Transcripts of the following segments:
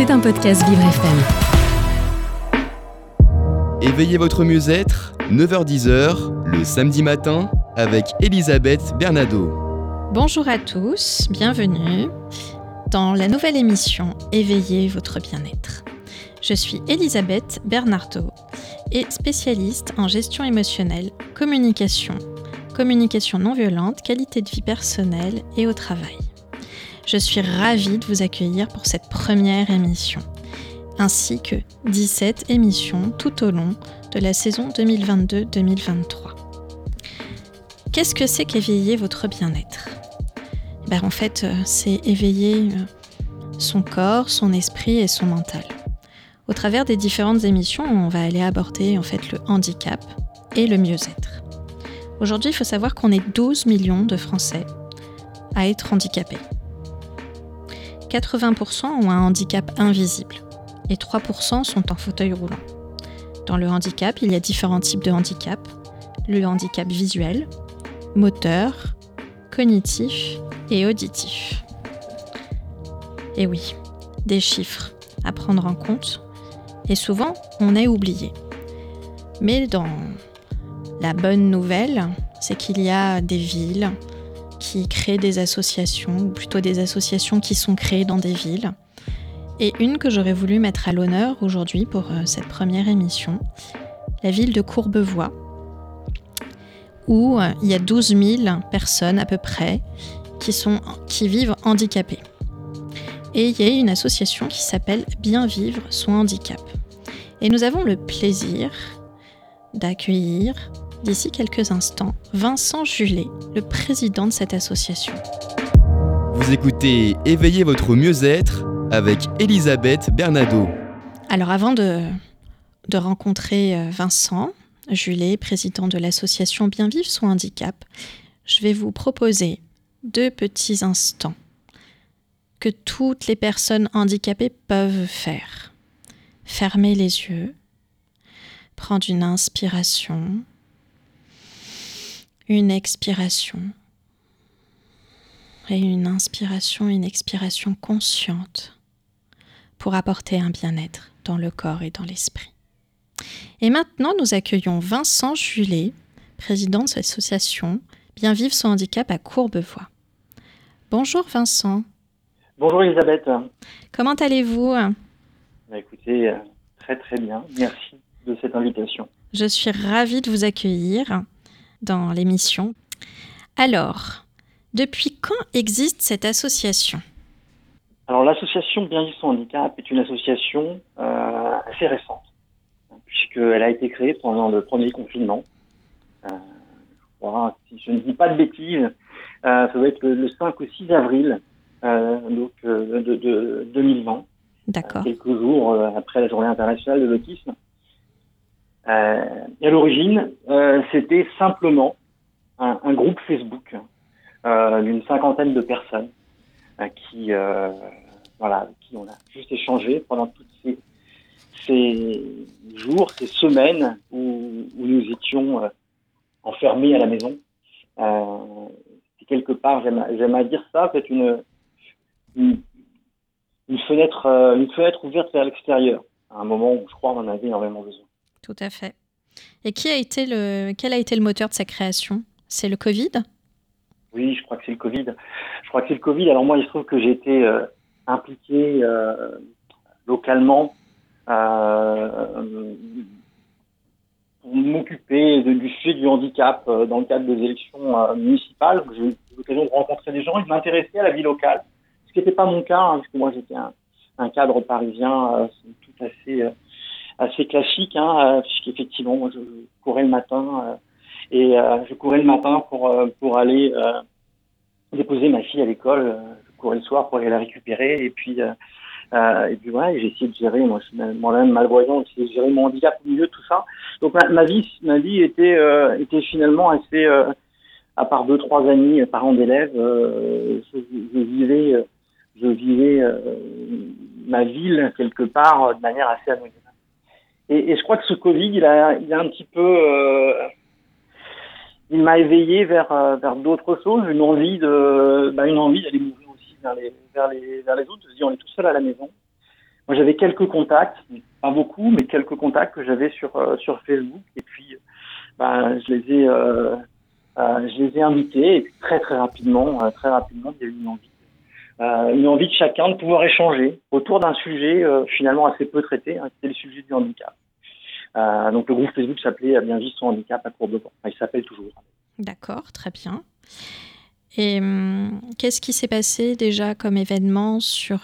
C'est un podcast Vivre FM. Éveillez votre mieux-être, 9h-10h, le samedi matin, avec Elisabeth Bernado. Bonjour à tous, bienvenue dans la nouvelle émission Éveillez votre bien-être. Je suis Elisabeth Bernardo et spécialiste en gestion émotionnelle, communication, communication non violente, qualité de vie personnelle et au travail. Je suis ravie de vous accueillir pour cette première émission, ainsi que 17 émissions tout au long de la saison 2022-2023. Qu'est-ce que c'est qu'éveiller votre bien-être? Ben, En fait, euh, c'est éveiller euh, son corps, son esprit et son mental. Au travers des différentes émissions, on va aller aborder en fait le handicap et le mieux-être. Aujourd'hui, il faut savoir qu'on est 12 millions de Français à être handicapés. 80% ont un handicap invisible et 3% sont en fauteuil roulant. Dans le handicap, il y a différents types de handicap. Le handicap visuel, moteur, cognitif et auditif. Et oui, des chiffres à prendre en compte et souvent on est oublié. Mais dans la bonne nouvelle, c'est qu'il y a des villes, qui créent des associations, ou plutôt des associations qui sont créées dans des villes. Et une que j'aurais voulu mettre à l'honneur aujourd'hui pour euh, cette première émission, la ville de Courbevoie, où euh, il y a 12 000 personnes à peu près qui, vivent handicapées. Et il y a une association qui s'appelle Bien vivre son handicap. Et nous avons le plaisir d'accueillir d'ici quelques instants Vincent Julet, le président de cette association. Vous écoutez Éveillez votre mieux-être avec Elisabeth Bernado. Alors avant de, de rencontrer euh, Vincent Julet, président de l'association Bien Vivre son handicap, je vais vous proposer deux petits instants que toutes les personnes handicapées peuvent faire. Fermer les yeux, prendre une inspiration, une expiration et une inspiration, une expiration consciente pour apporter un bien-être dans le corps et dans l'esprit. Et maintenant, nous accueillons Vincent Julet, président de l'association Bien vivre son handicap à Courbevoie. Bonjour Vincent. Bonjour Elisabeth. Comment allez-vous? Bah, Écoutez, euh, très très bien. Merci de cette invitation. Je suis ravie de vous accueillir dans l'émission. Alors, depuis quand existe cette association? Alors l'association Bien vivre son handicap est une association euh, assez récente, puisqu'elle a été créée pendant le premier confinement. Euh, je crois, si je ne dis pas de bêtises, euh, ça doit être le, 5 ou 6 avril donc, de, 2020. D'accord. quelques jours après la journée internationale de l'autisme. Euh, et à l'origine, euh, c'était simplement un, groupe Facebook euh, d'une cinquantaine de personnes qui, voilà, qui on a juste échangé pendant toutes ces, ces jours, ces semaines où, nous étions enfermés à la maison. Euh, quelque part, j'aime à dire ça, c'est une, une, une, fenêtre, une fenêtre ouverte vers l'extérieur, à un moment où je crois on en avait énormément besoin. Tout à fait. Et qui a été le, quel a été le moteur de sa création? C'est le Covid? Oui, je crois que c'est le Covid. Je crois que c'est le Covid. Alors moi, il se trouve que j'ai été euh, impliqué euh, localement euh, pour m'occuper du sujet du handicap dans le cadre des élections municipales. J'ai eu l'occasion de rencontrer des gens et de m'intéresser à la vie locale, ce qui n'était pas mon cas, hein, puisque moi j'étais un, un, cadre parisien tout fait assez classique, hein, euh, puisqu'effectivement, je courais le matin euh, et euh, je courais le matin pour pour aller déposer ma fille à l'école. je courais le soir pour aller la récupérer et puis et puis voilà, j'ai essayé de gérer. Moi-même malvoyant, j'ai essayé de gérer mon handicap au milieu tout ça. Donc ma, vie, ma vie était était finalement assez à part deux trois amis, parents d'élèves, je, je, vivais, je vivais ma ville quelque part de manière assez anonyme. Et, et, je crois que ce Covid, il a, il a un petit peu, euh, il m'a éveillé vers euh, vers d'autres choses, une envie de, bah, une envie d'aller m'ouvrir aussi vers les vers les vers les autres. On est tout seul à la maison. moi j'avais quelques contacts, pas beaucoup, mais quelques contacts que j'avais sur sur Facebook. Et puis, ben, je les ai je les ai invités et puis très très rapidement, très rapidement, il y a eu une envie euh, une envie de chacun de pouvoir échanger autour d'un sujet euh, finalement assez peu traité, hein, qui le sujet du handicap. Euh, donc le groupe Facebook s'appelait Bien vivre son handicap à Courbevoie. Enfin, il s'appelle toujours. D'accord, très bien. Et hum, qu'est-ce qui s'est passé déjà comme événement sur,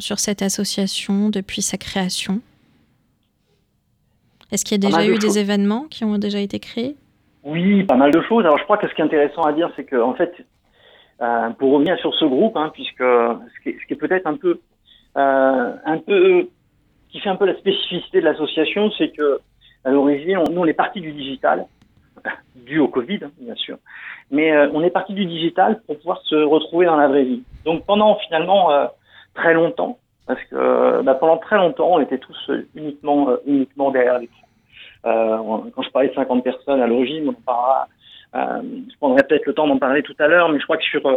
sur cette association depuis sa création? Est-ce qu'il y a déjà eu des événements qui ont déjà été créés? Oui, pas mal de choses. Alors je crois que ce qui est intéressant à dire, c'est que en fait, euh, pour revenir sur ce groupe, hein, puisque ce qui est, est peut-être un peu, euh, un peu, qui fait un peu la spécificité de l'association, c'est que à l'origine, nous on est parti du digital, dû au Covid, hein, bien sûr, mais euh, on est parti du digital pour pouvoir se retrouver dans la vraie vie. Donc pendant finalement euh, très longtemps, parce que bah, pendant très longtemps, on était tous uniquement, uniquement derrière l'écran. quand je parlais de 50 personnes à l'origine, euh, je prendrai peut-être le temps d'en parler tout à l'heure, mais je crois que sur, euh,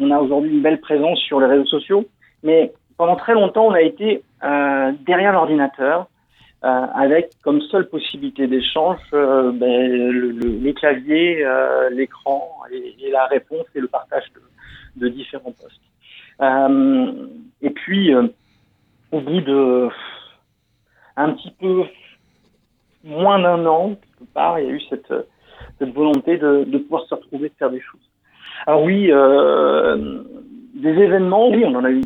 on, a aujourd'hui une belle présence sur les réseaux sociaux. Mais pendant très longtemps, on a été euh, derrière l'ordinateur, avec comme seule possibilité d'échange ben, le, les claviers, l'écran et, la réponse et le partage de, de différents postes. et puis, au bout de un petit peu moins d'un an, quelque part, il y a eu cette, cette volonté de, de, pouvoir se retrouver, de faire des choses. Alors oui, euh, des événements, oui, on en a eu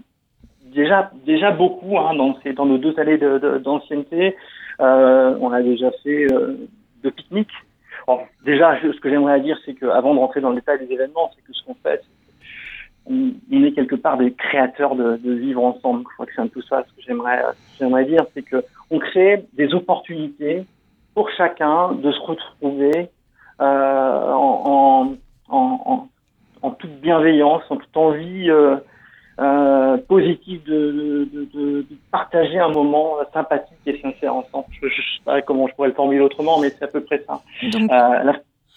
déjà déjà beaucoup hein, dans, nos deux années d'ancienneté. Euh, on a déjà fait euh, de pique-nique. déjà, ce que j'aimerais dire, c'est qu'avant de rentrer dans le détail des événements, c'est que ce qu'on fait, on, on, est quelque part des créateurs de, vivre ensemble. Je crois que c'est un peu ça ce que j'aimerais dire, c'est que on crée des opportunités pour chacun de se retrouver euh, en, toute bienveillance, en toute envie euh, positive de, de, de, partager un moment sympathique et sincère ensemble. Je ne sais pas comment je pourrais le formuler autrement, mais c'est à peu près ça. Donc,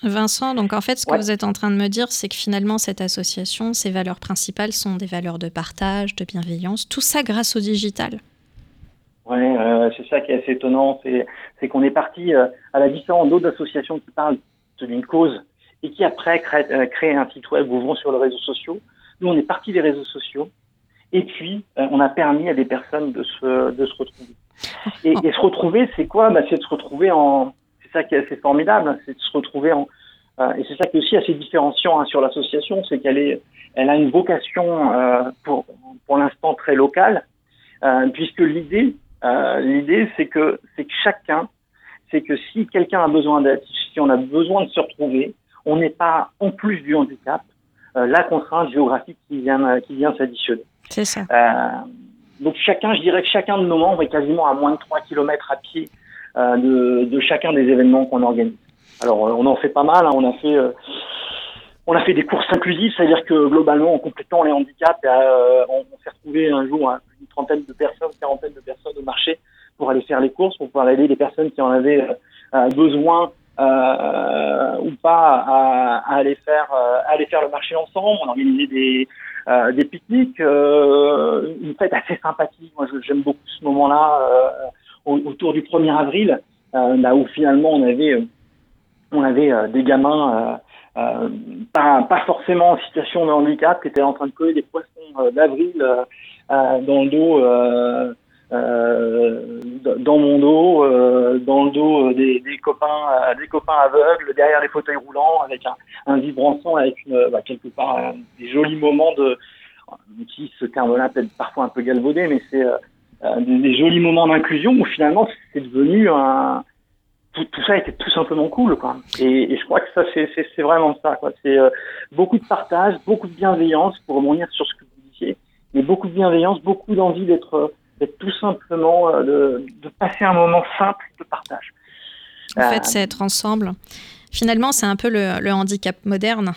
Vincent, donc en fait, ce que vous êtes en train de me dire, c'est que finalement, cette association, ses valeurs principales sont des valeurs de partage, de bienveillance, tout ça grâce au digital. Oui, c'est ça qui est assez étonnant, c'est qu'on est parti à la différence d'autres associations qui parlent d'une cause et qui après crée, euh, un site web ouvrant sur les réseaux sociaux. Nous, on est parti des réseaux sociaux et puis euh, on a permis à des personnes de se, de se retrouver. Et, se retrouver, c'est quoi? Bah, C'est de se retrouver en... C'est ça qui est assez formidable, hein, c'est de se retrouver en... Euh, et c'est ça qui est aussi assez différenciant hein, sur l'association, c'est qu'elle est, elle a une vocation pour, pour l'instant très locale, puisque l'idée, l'idée, c'est que, c'est que chacun c'est que si quelqu'un a besoin d'aide, si on a besoin de se retrouver, on n'est pas en plus du handicap euh, la contrainte géographique qui vient euh, qui vient s'additionner. C'est ça. Euh, donc chacun, je dirais que chacun de nos membres est quasiment à moins de 3 km à pied de, de, chacun des événements qu'on organise. Alors on en fait pas mal, hein. on a fait on a fait des courses inclusives, c'est-à-dire que globalement, en complétant les handicaps, on, s'est retrouvé un jour à une trentaine de personnes, quarantaine de personnes au marché pour aller faire les courses, pour pouvoir aider les personnes qui en avaient euh, euh, besoin euh, ou pas à, aller faire aller faire le marché ensemble. On a organisé des des pique-niques, une fête assez sympathique. Moi, j'aime beaucoup ce moment-là autour du 1er avril, là où finalement on avait on avait des gamins pas, pas forcément en situation de handicap qui étaient en train de coller des poissons d'avril dans le dos euh, dans mon dos, euh, dans le dos euh, des, des, copains, des copains aveugles, derrière les fauteuils roulants, avec un, un vibrançon, avec une, bah, quelque part des jolis moments de, qui ce terme-là peut-être parfois un peu galvaudé, mais c'est des, des, jolis moments d'inclusion où finalement c'est devenu un tout, tout, ça était tout simplement cool quoi. Et, et je crois que ça c'est vraiment ça quoi. C'est beaucoup de partage, beaucoup de bienveillance pour revenir sur ce que vous disiez, mais beaucoup de bienveillance, beaucoup d'envie d'être c'est tout simplement euh, de, passer un moment simple de partage. En fait, euh, c'est être ensemble. Finalement, c'est un peu le, handicap moderne.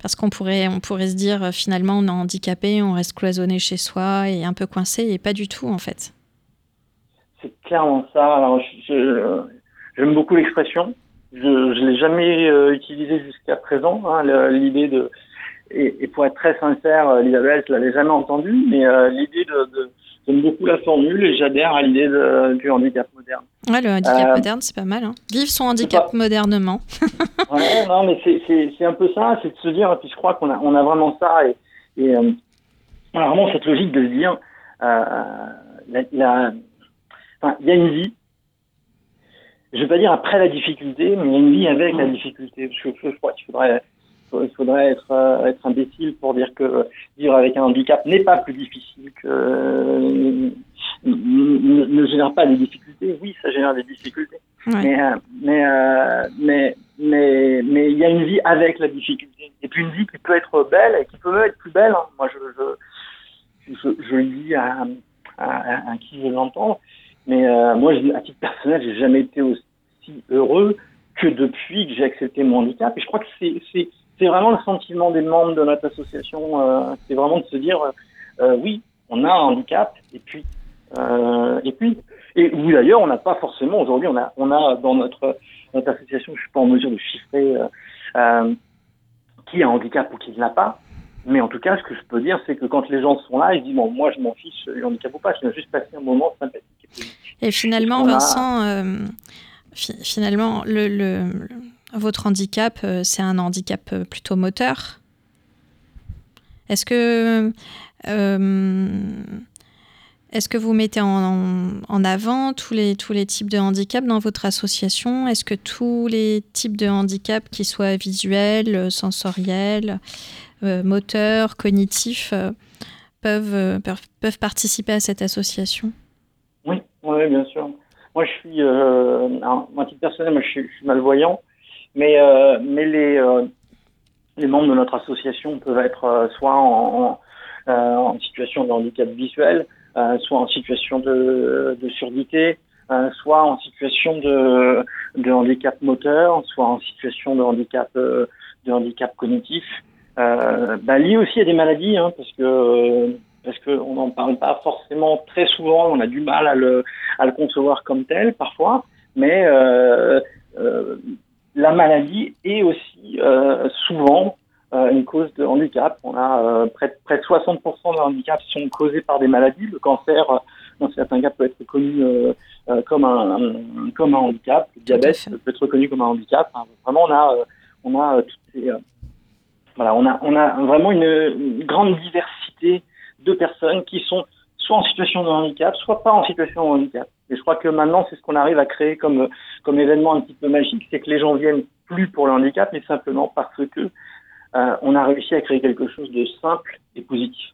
Parce qu'on pourrait, on pourrait se dire, euh, finalement, on est handicapé, on reste cloisonné chez soi et un peu coincé, et pas du tout, en fait. C'est clairement ça. Alors, j'aime beaucoup l'expression. Je ne l'ai jamais utilisée jusqu'à présent, hein, l'idée de... Et, pour être très sincère, Elisabeth, je l'avais jamais entendue, mais l'idée de, j'aime beaucoup la formule et j'adhère à l'idée du handicap moderne. Ouais, le handicap euh, moderne, c'est pas mal. Hein. Vive son handicap modernement. ouais, non, mais c'est un peu ça, c'est de se dire, et puis je crois qu'on a, on a vraiment ça, et, et euh, on a vraiment cette logique de se dire, euh, il y a une vie, je vais pas dire après la difficulté, mais il y a une vie avec la difficulté. Je, je crois qu'il faudrait il faudrait être, euh, être imbécile pour dire que vivre avec un handicap n'est pas plus difficile que euh, ne, génère pas des difficultés. Oui, ça génère des difficultés. Mais, euh, mais, mais, mais, mais, il y a une vie avec la difficulté. Et puis une vie qui peut être belle et qui peut même être plus belle. Hein. Moi, je, je, je, le dis à, à, à, qui je l'entends. Mais moi, à titre personnel, j'ai jamais été aussi heureux que depuis que j'ai accepté mon handicap. Et je crois que c'est c'est vraiment le sentiment des membres de notre association. Euh, c'est vraiment de se dire, euh, oui, on a un handicap, et puis, euh, et puis, et oui d'ailleurs, on n'a pas forcément aujourd'hui, on a, on a dans notre notre association, je suis pas en mesure de chiffrer qui a un handicap ou qui ne l'a pas. Mais en tout cas, ce que je peux dire, c'est que quand les gens sont là, ils disent bon, moi, je m'en fiche du handicap ou pas, je viens juste passer un moment sympathique. Et, finalement, Vincent, finalement, le, le votre handicap, euh, c'est un handicap euh, plutôt moteur. Est-ce que, euh, est que vous mettez en, avant tous les, tous les types de handicap dans votre association? Est-ce que tous les types de handicap, qu'ils soient visuels, sensoriels, moteurs, cognitifs, peuvent, peuvent participer à cette association? Oui, oui, bien sûr. Moi, je suis, à personnel, je suis malvoyant. Mais, euh, mais les, euh, les membres de notre association peuvent être euh, soit en, en, situation de handicap visuel, soit en situation de, de surdité, soit en situation de, de handicap moteur, soit en situation de handicap, de handicap cognitif. Euh, bah, lié aussi à des maladies, hein, parce que parce qu'on n'en parle pas forcément très souvent, on a du mal à le, à le concevoir comme tel parfois, mais euh, euh, la maladie est aussi euh, souvent euh, une cause de handicap. On a euh, près, près de 60% de handicaps sont causés par des maladies. Le cancer, dans certains cas, peut être reconnu comme un, comme un handicap. Le diabète peut être reconnu comme un handicap. vraiment, on a on a toutes ces voilà, on a on a vraiment une, une grande diversité de personnes qui sont soit en situation de handicap, soit pas en situation de handicap. Et je crois que maintenant, c'est ce qu'on arrive à créer comme, comme événement un petit peu magique, c'est que les gens viennent plus pour le handicap, mais simplement parce que euh, on a réussi à créer quelque chose de simple et positif.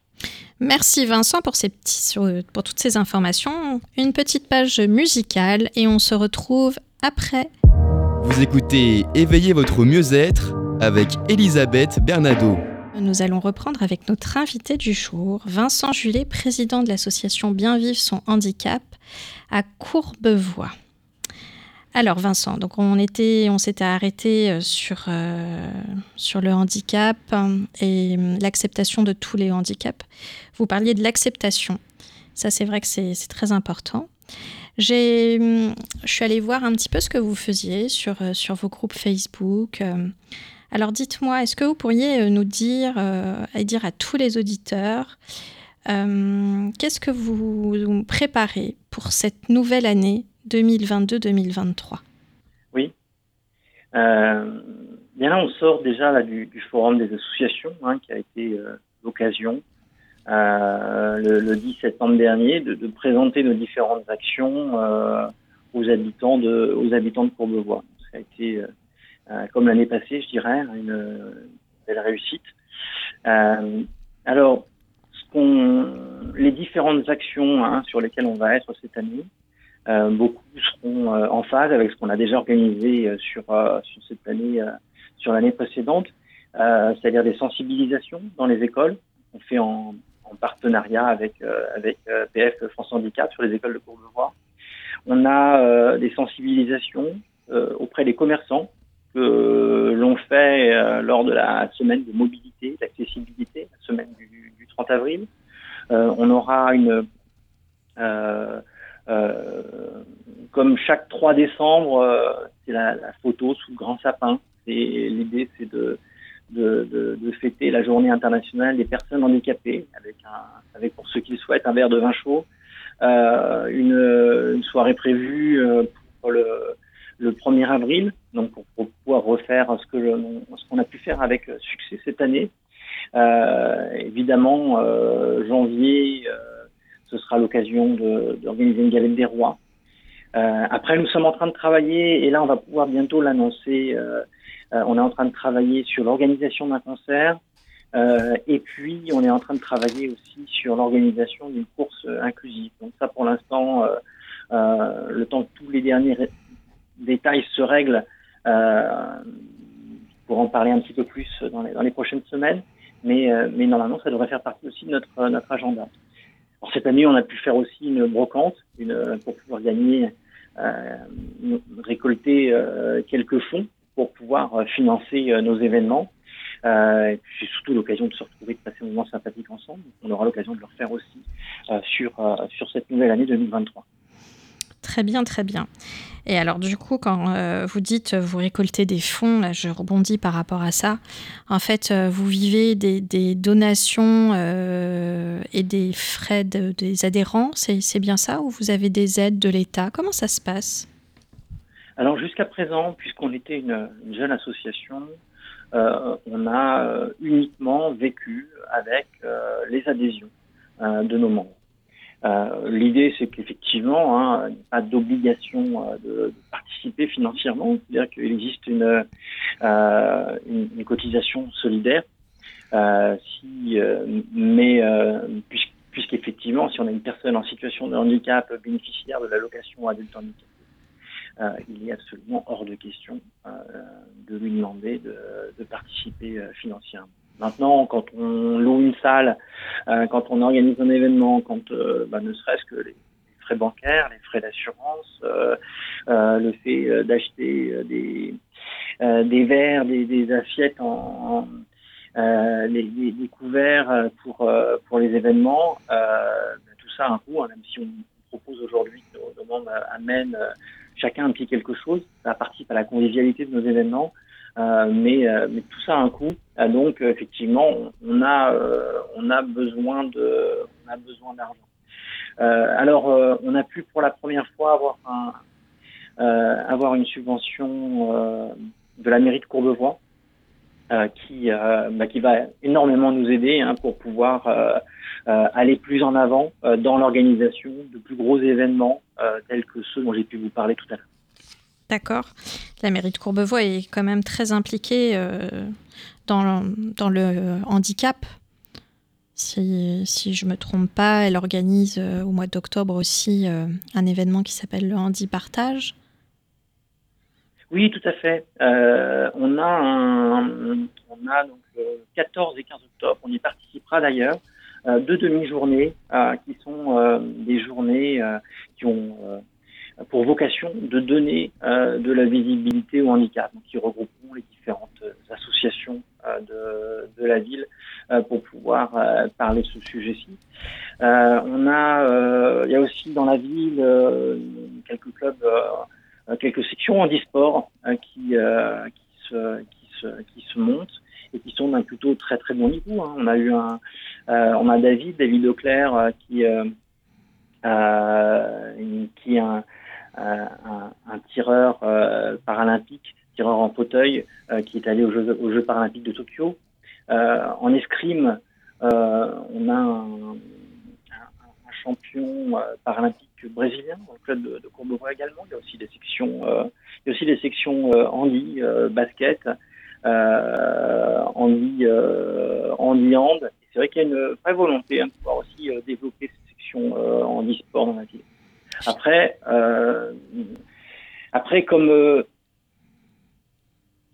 Merci Vincent pour, ces petits, pour toutes ces informations. Une petite page musicale et on se retrouve après. Vous écoutez Éveillez votre mieux-être avec Elisabeth Bernado. Nous allons reprendre avec notre invité du jour, Vincent Julet, président de l'association Bien Vivre son handicap à Courbevoie. Alors Vincent, donc on était, on s'était arrêté euh, sur euh, sur le handicap et hum, l'acceptation de tous les handicaps. Vous parliez de l'acceptation. Ça, c'est vrai que c'est très important. J'ai, je suis allée voir un petit peu ce que vous faisiez sur euh, sur vos groupes Facebook. Alors dites-moi, est-ce que vous pourriez euh, nous dire euh, et dire à tous les auditeurs euh, qu'est-ce que vous préparez pour cette nouvelle année 2022-2023 Oui. bien là, on sort déjà du, forum des associations hein, qui a été l'occasion le, 10 septembre dernier de, présenter nos différentes actions aux habitants de aux habitants de Courbevoie. Ça a été comme l'année passée, je dirais, une, belle réussite. Euh, alors, les différentes actions hein, sur lesquelles on va être cette année, euh, beaucoup seront euh, en phase avec ce qu'on a déjà organisé euh, sur, cette année, sur l'année précédente, c'est-à-dire des sensibilisations dans les écoles. On fait en, en partenariat avec avec PF France Handicap sur les écoles de Courbevoie. On a des sensibilisations auprès des commerçants l'on fait euh, lors de la semaine de mobilité, d'accessibilité, la semaine du, 30 avril. Euh, on aura une, euh, comme chaque 3 décembre, c'est la, photo sous le grand sapin. L'idée, c'est de, fêter la journée internationale des personnes handicapées avec, pour ceux qui le souhaitent, un verre de vin chaud une, soirée prévue pour le 1er avril, donc pour, pouvoir refaire ce que ce qu'on a pu faire avec succès cette année. évidemment, janvier, ce sera l'occasion d'organiser une galette des rois. après, nous sommes en train de travailler, et là, on va pouvoir bientôt l'annoncer. on est en train de travailler sur l'organisation d'un concert, euh, et puis, on est en train de travailler aussi sur l'organisation d'une course inclusive. Donc ça, pour l'instant, euh, euh, le temps que tous les derniers détails se règlent, pour en parler un petit peu plus dans les, dans les prochaines semaines. Mais, mais normalement, ça devrait faire partie aussi de notre, notre agenda. Alors, cette année, on a pu faire aussi une brocante une, pour pouvoir gagner, récolter quelques fonds pour pouvoir financer nos événements. Euh, c'est surtout l'occasion de se retrouver, de passer un moment sympathique ensemble. On aura l'occasion de le refaire aussi euh, sur, euh, sur cette nouvelle année 2023. Très bien, très bien. Et alors du coup, quand vous dites vous récoltez des fonds, là je rebondis par rapport à ça. En fait, vous vivez des, donations et des frais de, des adhérents, c'est bien ça Ou vous avez des aides de l'État? Comment ça se passe? Alors jusqu'à présent, puisqu'on était une, une, jeune association, euh, on a euh, uniquement vécu avec euh, les adhésions de nos membres. L'idée, c'est qu'effectivement, hein, il n'y a pas d'obligation de, participer financièrement, c'est-à-dire qu'il existe une, une, cotisation solidaire. si, mais puisqu'effectivement, si on a une personne en situation de handicap bénéficiaire de l'allocation adulte handicapé, euh, il est absolument hors de question euh, de lui demander de, de participer euh, financièrement. Maintenant, quand on loue une salle, quand on organise un événement, quand bah, ne serait-ce que les frais bancaires, les frais d'assurance, le fait d'acheter des, verres, des, assiettes en, les, couverts pour, les événements, bah, tout ça a un coût, hein, même si on propose aujourd'hui que nos, membres amènent chacun implique quelque chose, ça participe à la convivialité de nos événements, euh, mais, euh, mais, tout ça a un coût. Euh, donc effectivement, on a, besoin d'argent. alors, on a pu pour la première fois avoir un, avoir une subvention de la mairie de Courbevoie. qui, bah, qui va énormément nous aider hein, pour pouvoir aller plus en avant dans l'organisation de plus gros événements euh, tels que ceux dont j'ai pu vous parler tout à l'heure. D'accord. La mairie de Courbevoie est quand même très impliquée euh, dans, dans, le handicap. Si, si je ne me trompe pas, elle organise euh, au mois d'octobre aussi un événement qui s'appelle le Handi Partage. Oui, tout à fait. on a, on a donc, le 14 et 15 octobre. On y participera d'ailleurs. Euh, deux demi-journées euh, qui sont euh, des journées qui ont pour vocation de donner de la visibilité au handicap, qui regrouperont les différentes associations de, de, la ville pour pouvoir parler de ce sujet-ci. on a, il y a aussi dans la ville quelques clubs, quelques sections handisport qui, qui, se, qui, se, qui se montent et qui sont d'un plutôt très très bon niveau. Hein. On a eu un, euh, on a David, David Auclair, euh, qui euh, qui est un, un, tireur paralympique, tireur en fauteuil, qui est allé aux Jeux, aux Jeux paralympiques de Tokyo. en escrime, on a un, champion paralympique brésilien dans le club de, de Courbevoie également. Il y a aussi des sections, il y a aussi des sections basket, euh, handi, handi hand c'est vrai qu'il y a une vraie volonté hein, de pouvoir aussi euh, développer cette section euh, en e-sport dans la ville. Après, euh, après comme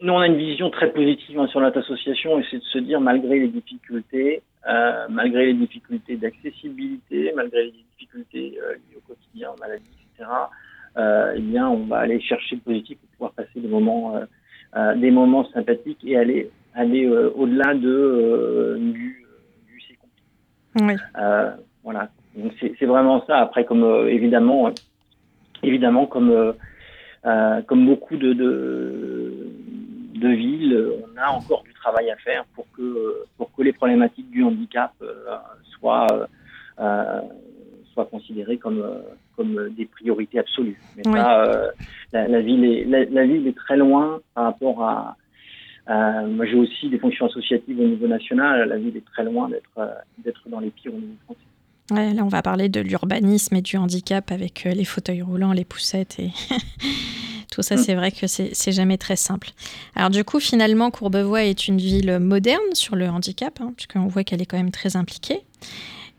nous, on a une vision très positive hein, sur notre association et c'est de se dire, malgré les difficultés, euh, malgré les difficultés d'accessibilité, malgré les difficultés euh, liées au quotidien, aux maladies, etc., euh, eh bien, on va aller chercher le positif pour pouvoir passer des moments, des moments sympathiques et aller, aller au-delà de, du, oui. Euh, voilà. Donc c'est vraiment ça. Après, comme euh, évidemment, euh, évidemment, comme comme beaucoup de, de, de villes, on a encore du travail à faire pour que pour que les problématiques du handicap soient soient considérés comme, comme des priorités absolues. Mais ça, la, ville est, la, ville est très loin par rapport à. moi, j'ai aussi des fonctions associatives au niveau national. La ville est très loin d'être d'être dans les pires au niveau français là, on va parler de l'urbanisme et du handicap avec euh, les fauteuils roulants, les poussettes et tout ça. Mm. C'est vrai que c'est jamais très simple. Alors du coup, finalement, Courbevoie est une ville moderne sur le handicap, hein, puisqu'on voit qu'elle est quand même très impliquée.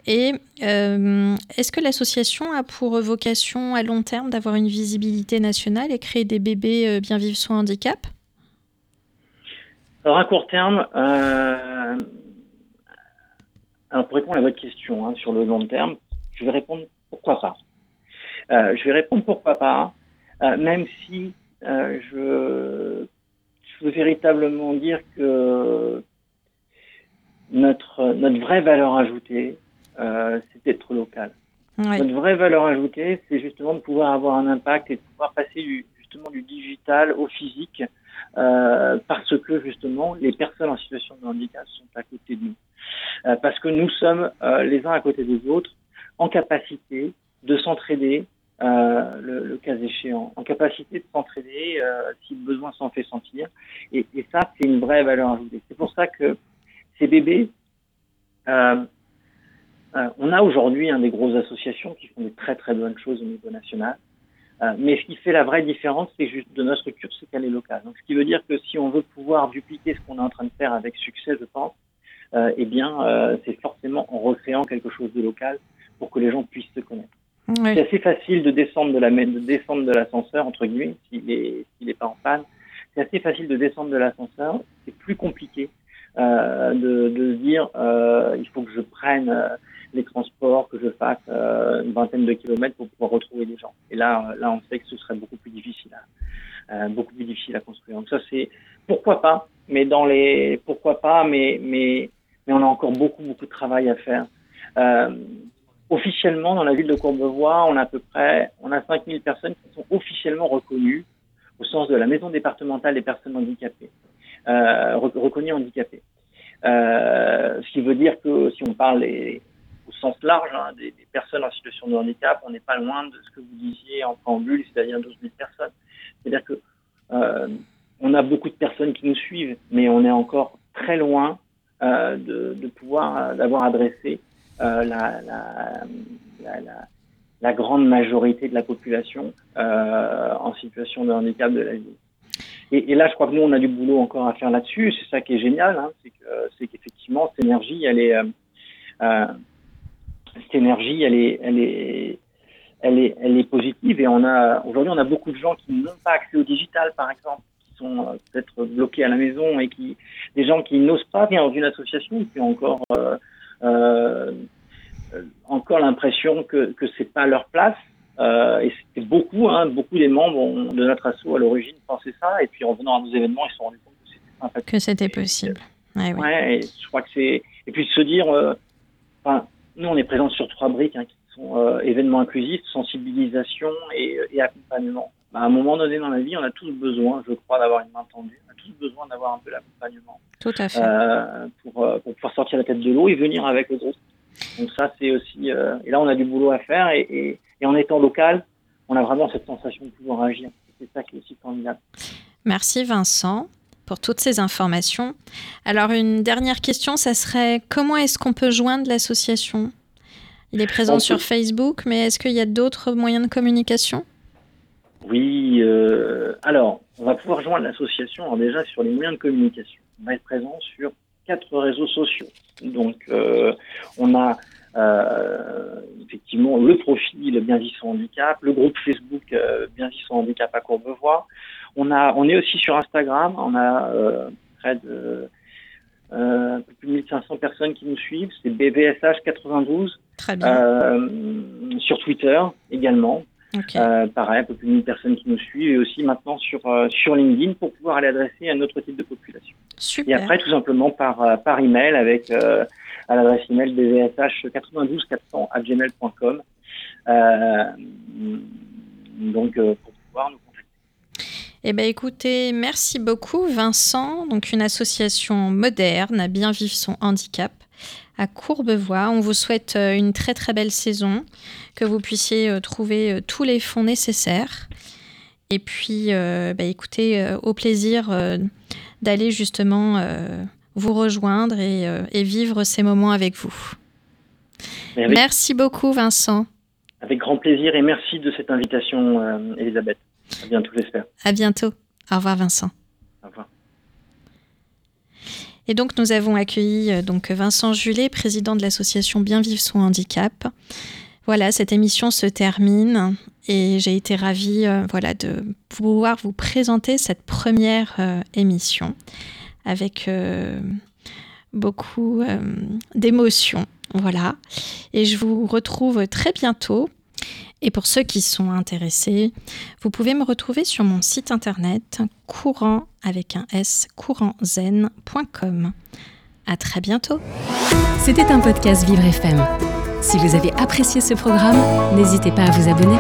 Et euh, est-ce que l'association a pour vocation à long terme d'avoir une visibilité nationale et créer des bébés euh, bien vivre son handicap? Alors à court terme, alors pour répondre à votre question hein, sur le long terme, je vais répondre pourquoi pas. Euh, je vais répondre pourquoi pas, euh, même si euh, je, je, veux véritablement dire que notre, notre vraie valeur ajoutée, euh, c'est d'être local. Notre vraie valeur ajoutée, c'est justement de pouvoir avoir un impact et de pouvoir passer du, justement du digital au physique, euh, parce que justement les personnes en situation de handicap sont à côté de nous. Euh, parce que nous sommes euh, les uns à côté des autres en capacité de s'entraider, euh, le, le, cas échéant, en capacité de s'entraider si le besoin s'en fait sentir. Et, et ça, c'est une vraie valeur ajoutée. C'est pour ça que ces bébés, on a aujourd'hui hein, des grosses associations qui font des très très bonnes choses au niveau national. Euh, mais ce qui fait la vraie différence, c'est juste de notre structure, c'est qu'elle est locale. Donc, ce qui veut dire que si on veut pouvoir dupliquer ce qu'on est en train de faire avec succès, je pense, euh, eh bien, euh, c'est forcément en recréant quelque chose de local pour que les gens puissent se connaître. C'est assez facile de descendre de la de descendre de l'ascenseur entre guillemets s'il est s'il est pas en panne. C'est assez facile de descendre de l'ascenseur. C'est plus compliqué euh, de, de se dire euh, il faut que je prenne euh, les transports, que je fasse euh, une vingtaine de kilomètres pour pouvoir retrouver les gens. Et là, là, on sait que ce serait beaucoup plus difficile, à, beaucoup plus difficile à construire. Donc ça, c'est pourquoi pas, mais dans les pourquoi pas, mais mais mais on a encore beaucoup, beaucoup de travail à faire. Euh, officiellement, dans la ville de Courbevoie, on a à peu près, on a 5000 personnes qui sont officiellement reconnues au sens de la maison départementale des personnes handicapées, euh, reconnues handicapées. Euh, ce qui veut dire que si on parle au sens large hein, des, personnes en situation de handicap, on n'est pas loin de ce que vous disiez en préambule, c'est-à-dire 12 000 personnes. C'est-à-dire que euh, on a beaucoup de personnes qui nous suivent, mais on est encore très loin euh, de, pouvoir euh, d'avoir adressé la, grande majorité de la population en situation de handicap de la vie. Et, là, je crois que nous, on a du boulot encore à faire là-dessus. C'est ça qui est génial, hein, c'est qu'effectivement, cette énergie, elle est, cette énergie, elle est, elle est, elle est, elle est positive. Et on a, aujourd'hui, on a beaucoup de gens qui n'ont pas accès au digital, par exemple sont euh, peut-être bloqués à la maison et qui, des gens qui n'osent pas venir dans une association, qui ont encore, euh, euh, encore l'impression que que c'est pas leur place. et c'était beaucoup, hein, beaucoup des membres de notre asso à l'origine pensaient ça, et puis en venant à nos événements, ils se sont rendus compte que c'était Que c'était possible. Ouais, ouais. et je crois que c'est et puis de se dire, enfin, nous on est présents sur trois briques hein, qui sont événements inclusifs, sensibilisation et, et accompagnement. Bah, à un moment donné dans la vie, on a tous besoin, je crois, d'avoir une main tendue. On a tous besoin d'avoir un peu l'accompagnement. Tout à fait. Euh, pour, euh, pour, pouvoir sortir la tête de l'eau et venir avec le groupe. Donc ça, c'est aussi... Euh, et là, on a du boulot à faire. Et, et, et, en étant local, on a vraiment cette sensation de pouvoir agir. C'est ça qui est aussi formidable. Merci Vincent pour toutes ces informations. Alors, une dernière question, ça serait comment est-ce qu'on peut joindre l'association? Il est présent sur. Facebook, mais est-ce qu'il y a d'autres moyens de communication? Oui, euh, alors, on va pouvoir joindre l'association déjà sur les moyens de communication. On va être présent sur quatre réseaux sociaux. Donc, euh, on a euh, effectivement le profil Bien Vivre Handicap, le groupe Facebook euh, Bien Vivre Handicap à Courbevoie. On, a, on est aussi sur Instagram, on a euh, près de euh, un peu plus de 1500 personnes qui nous suivent, c'est BVSH92. Très bien. sur Twitter également, Okay. Euh, pareil, un peu plus de 1000 personnes qui nous suivent et aussi maintenant sur, euh, sur LinkedIn pour pouvoir aller adresser à un autre type de population. Super. Et après, tout simplement par, euh, par email avec euh, à l'adresse email bvsh92400 à gmail.com. Euh, donc, pour pouvoir nous contacter. Eh bien, écoutez, merci beaucoup, Vincent. Donc, une association moderne à bien vivre son handicap à Courbevoie. On vous souhaite une très très belle saison, que vous puissiez trouver tous les fonds nécessaires. Et puis, bah, écoutez, au plaisir d'aller justement vous rejoindre et, vivre ces moments avec vous. Merci beaucoup, Vincent. Avec grand plaisir et merci de cette invitation, euh, Elisabeth. À bientôt, j'espère. À bientôt. Au revoir, Vincent. Au revoir. Et donc, nous avons accueilli euh, donc Vincent Julet, président de l'association Bien Vivre son handicap. Voilà, cette émission se termine et j'ai été ravie euh, voilà, de pouvoir vous présenter cette première émission avec beaucoup d'émotions. Voilà. Et je vous retrouve très bientôt. Et pour ceux qui sont intéressés, vous pouvez me retrouver sur mon site internet courant avec un s courantzen.com. À très bientôt. C'était un podcast Vivre FM. Si vous avez apprécié ce programme, n'hésitez pas à vous abonner.